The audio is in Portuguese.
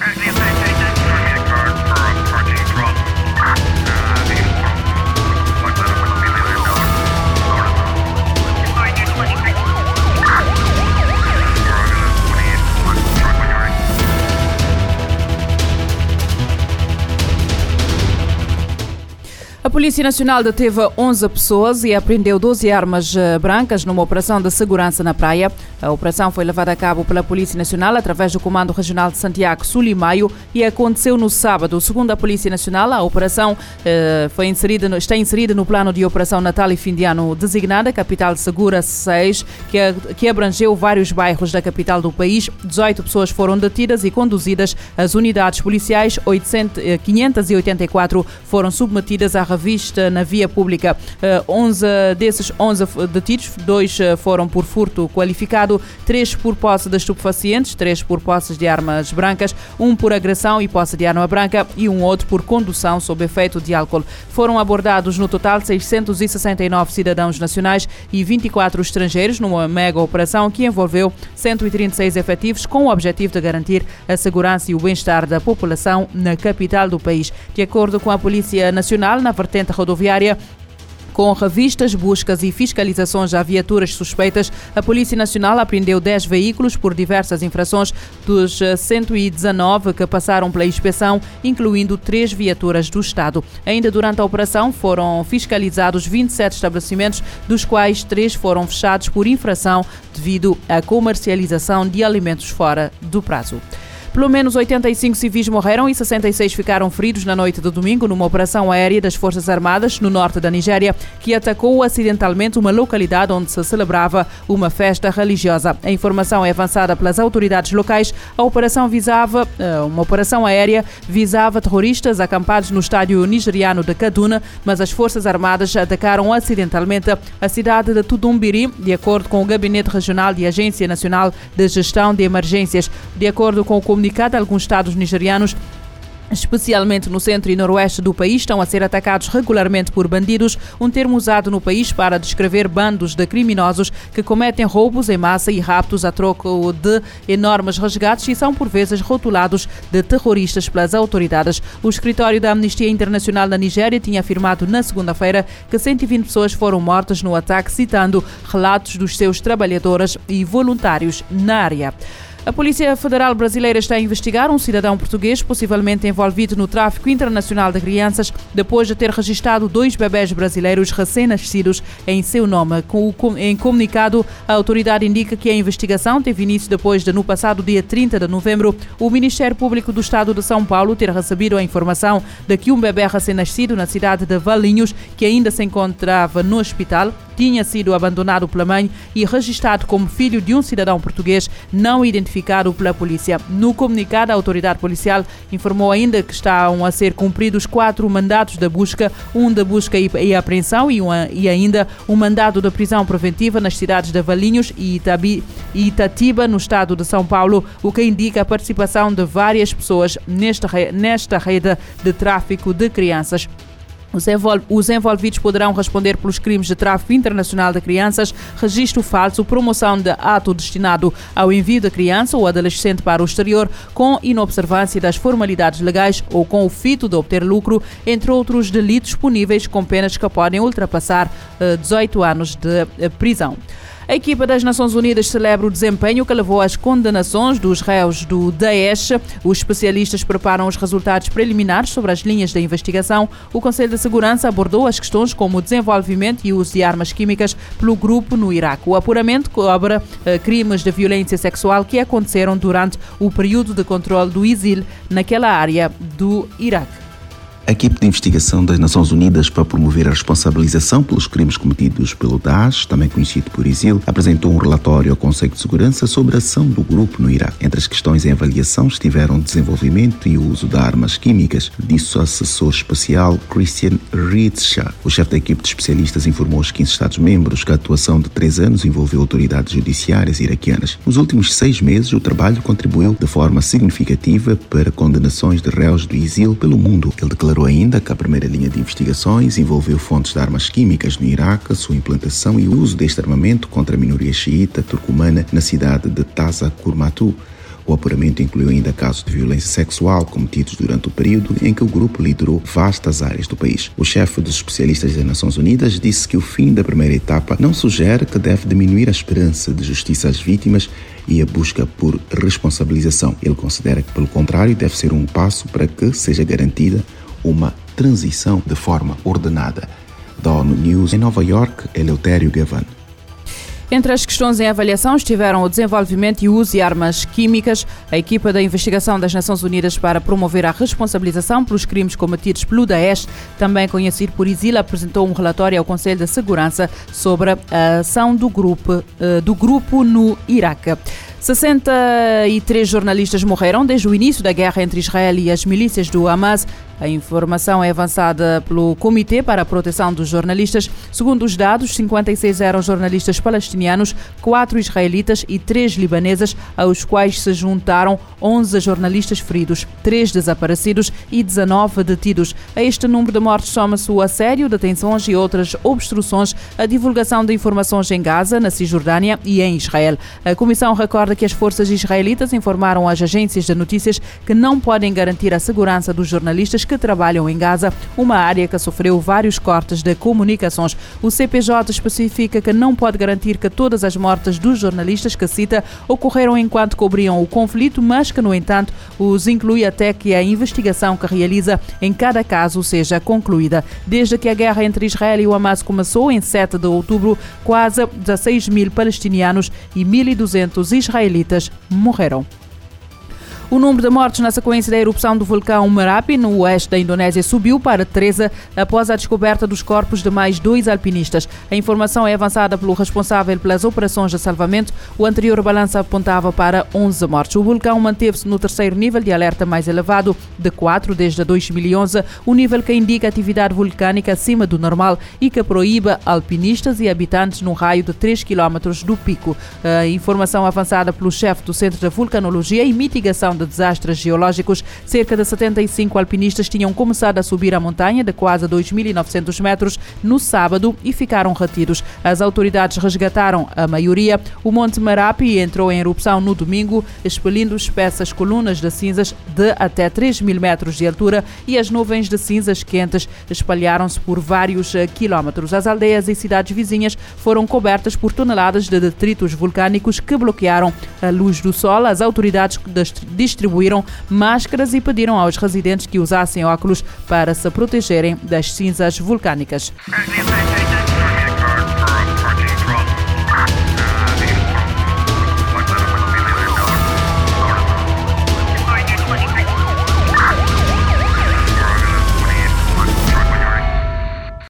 A Polícia Nacional deteve 11 pessoas e apreendeu 12 armas eh, brancas numa operação de segurança na praia. A operação foi levada a cabo pela Polícia Nacional através do Comando Regional de Santiago Sul e Maio e aconteceu no sábado. Segundo a Polícia Nacional, a operação eh, foi inserida, está inserida no plano de operação Natal e fim de ano designada Capital Segura 6, que, que abrangeu vários bairros da capital do país. 18 pessoas foram detidas e conduzidas às unidades policiais. 800, 584 eh, foram submetidas à vista na via pública. 11 eh, desses 11 detidos, dois eh, foram por furto qualificado, três por posse de estupefacientes, três por posse de armas brancas, um por agressão e posse de arma branca e um outro por condução sob efeito de álcool. Foram abordados no total 669 cidadãos nacionais e 24 estrangeiros numa mega operação que envolveu 136 efetivos com o objetivo de garantir a segurança e o bem-estar da população na capital do país. De acordo com a Polícia Nacional, na vertente rodoviária com revistas, buscas e fiscalizações a viaturas suspeitas, a Polícia Nacional apreendeu 10 veículos por diversas infrações dos 119 que passaram pela inspeção, incluindo três viaturas do Estado. Ainda durante a operação foram fiscalizados 27 estabelecimentos, dos quais três foram fechados por infração devido à comercialização de alimentos fora do prazo. Pelo menos 85 civis morreram e 66 ficaram feridos na noite de domingo numa operação aérea das Forças Armadas no norte da Nigéria que atacou acidentalmente uma localidade onde se celebrava uma festa religiosa. A informação é avançada pelas autoridades locais. A operação visava eh, uma operação aérea visava terroristas acampados no estádio nigeriano de Kaduna, mas as Forças Armadas atacaram acidentalmente a cidade de Tudumbiri, de acordo com o Gabinete Regional de Agência Nacional de Gestão de Emergências. De acordo com o comunicado, alguns estados nigerianos especialmente no centro e noroeste do país, estão a ser atacados regularmente por bandidos, um termo usado no país para descrever bandos de criminosos que cometem roubos em massa e raptos a troco de enormes resgates e são por vezes rotulados de terroristas pelas autoridades. O escritório da Amnistia Internacional da Nigéria tinha afirmado na segunda-feira que 120 pessoas foram mortas no ataque, citando relatos dos seus trabalhadores e voluntários na área. A Polícia Federal Brasileira está a investigar um cidadão português possivelmente envolvido no tráfico internacional de crianças depois de ter registrado dois bebés brasileiros recém-nascidos em seu nome. Em comunicado, a autoridade indica que a investigação teve início depois de, no passado dia 30 de novembro, o Ministério Público do Estado de São Paulo ter recebido a informação de que um bebê recém-nascido na cidade de Valinhos, que ainda se encontrava no hospital, tinha sido abandonado pela mãe e registrado como filho de um cidadão português não identificado pela polícia. No comunicado, a autoridade policial informou ainda que estão a ser cumpridos quatro mandatos de busca, um de busca e apreensão e, uma, e ainda um mandado de prisão preventiva nas cidades de Valinhos e, Itabi, e Itatiba, no estado de São Paulo, o que indica a participação de várias pessoas nesta, nesta rede de tráfico de crianças. Os envolvidos poderão responder pelos crimes de tráfico internacional de crianças, registro falso, promoção de ato destinado ao envio da criança ou adolescente para o exterior, com inobservância das formalidades legais ou com o fito de obter lucro, entre outros delitos puníveis com penas que podem ultrapassar 18 eh, anos de eh, prisão. A equipa das Nações Unidas celebra o desempenho que levou às condenações dos réus do Daesh. Os especialistas preparam os resultados preliminares sobre as linhas da investigação. O Conselho de Segurança abordou as questões como o desenvolvimento e uso de armas químicas pelo grupo no Iraque. O apuramento cobre eh, crimes de violência sexual que aconteceram durante o período de controle do ISIL naquela área do Iraque. A equipe de investigação das Nações Unidas para promover a responsabilização pelos crimes cometidos pelo Daesh, também conhecido por ISIL, apresentou um relatório ao Conselho de Segurança sobre a ação do grupo no Iraque. Entre as questões em avaliação estiveram desenvolvimento e uso de armas químicas, disse o assessor especial Christian Ritzscha. O chefe da equipe de especialistas informou aos 15 Estados-membros que a atuação de três anos envolveu autoridades judiciárias iraquianas. Nos últimos seis meses, o trabalho contribuiu de forma significativa para condenações de réus do ISIL pelo mundo. Ele declarou Declarou ainda que a primeira linha de investigações envolveu fontes de armas químicas no Iraque, sua implantação e uso deste armamento contra a minoria xiita turcomana na cidade de Taza Kurmatu. O apuramento incluiu ainda casos de violência sexual cometidos durante o período em que o grupo liderou vastas áreas do país. O chefe dos especialistas das Nações Unidas disse que o fim da primeira etapa não sugere que deve diminuir a esperança de justiça às vítimas e a busca por responsabilização. Ele considera que, pelo contrário, deve ser um passo para que seja garantida uma transição de forma ordenada. Da ONU News em Nova York, Eleutério Gavan. Entre as questões em avaliação estiveram o desenvolvimento e uso de armas químicas. A equipa da investigação das Nações Unidas para promover a responsabilização pelos crimes cometidos pelo Daesh, também conhecido por ISIL, apresentou um relatório ao Conselho de Segurança sobre a ação do grupo, eh, do grupo no Iraque. 63 jornalistas morreram desde o início da guerra entre Israel e as milícias do Hamas. A informação é avançada pelo Comitê para a Proteção dos Jornalistas. Segundo os dados, 56 eram jornalistas palestinianos, 4 israelitas e 3 libanesas, aos quais se juntaram 11 jornalistas feridos, 3 desaparecidos e 19 detidos. A este número de mortes soma-se o assédio, detenções e outras obstruções à divulgação de informações em Gaza, na Cisjordânia e em Israel. A Comissão recorda que as forças israelitas informaram às agências de notícias que não podem garantir a segurança dos jornalistas que trabalham em Gaza, uma área que sofreu vários cortes de comunicações. O CPJ especifica que não pode garantir que todas as mortes dos jornalistas que cita ocorreram enquanto cobriam o conflito, mas que, no entanto, os inclui até que a investigação que realiza em cada caso seja concluída. Desde que a guerra entre Israel e o Hamas começou em 7 de outubro, quase 16 mil palestinianos e 1.200 israelitas morreram. O número de mortes na sequência da erupção do vulcão Merapi, no oeste da Indonésia, subiu para 13 após a descoberta dos corpos de mais dois alpinistas. A informação é avançada pelo responsável pelas operações de salvamento. O anterior balanço apontava para 11 mortes. O vulcão manteve-se no terceiro nível de alerta mais elevado, de 4 desde 2011, o nível que indica atividade vulcânica acima do normal e que proíba alpinistas e habitantes num raio de 3 km do pico. A informação avançada pelo chefe do Centro de Vulcanologia e Mitigação de desastres geológicos, cerca de 75 alpinistas tinham começado a subir a montanha de quase 2.900 metros no sábado e ficaram retidos. As autoridades resgataram a maioria. O Monte Marapi entrou em erupção no domingo, expelindo espessas colunas de cinzas de até 3 mil metros de altura e as nuvens de cinzas quentes espalharam-se por vários eh, quilómetros. As aldeias e cidades vizinhas foram cobertas por toneladas de detritos vulcânicos que bloquearam a luz do sol. As autoridades distribuíram máscaras e pediram aos residentes que usassem óculos para se protegerem das cinzas vulcânicas.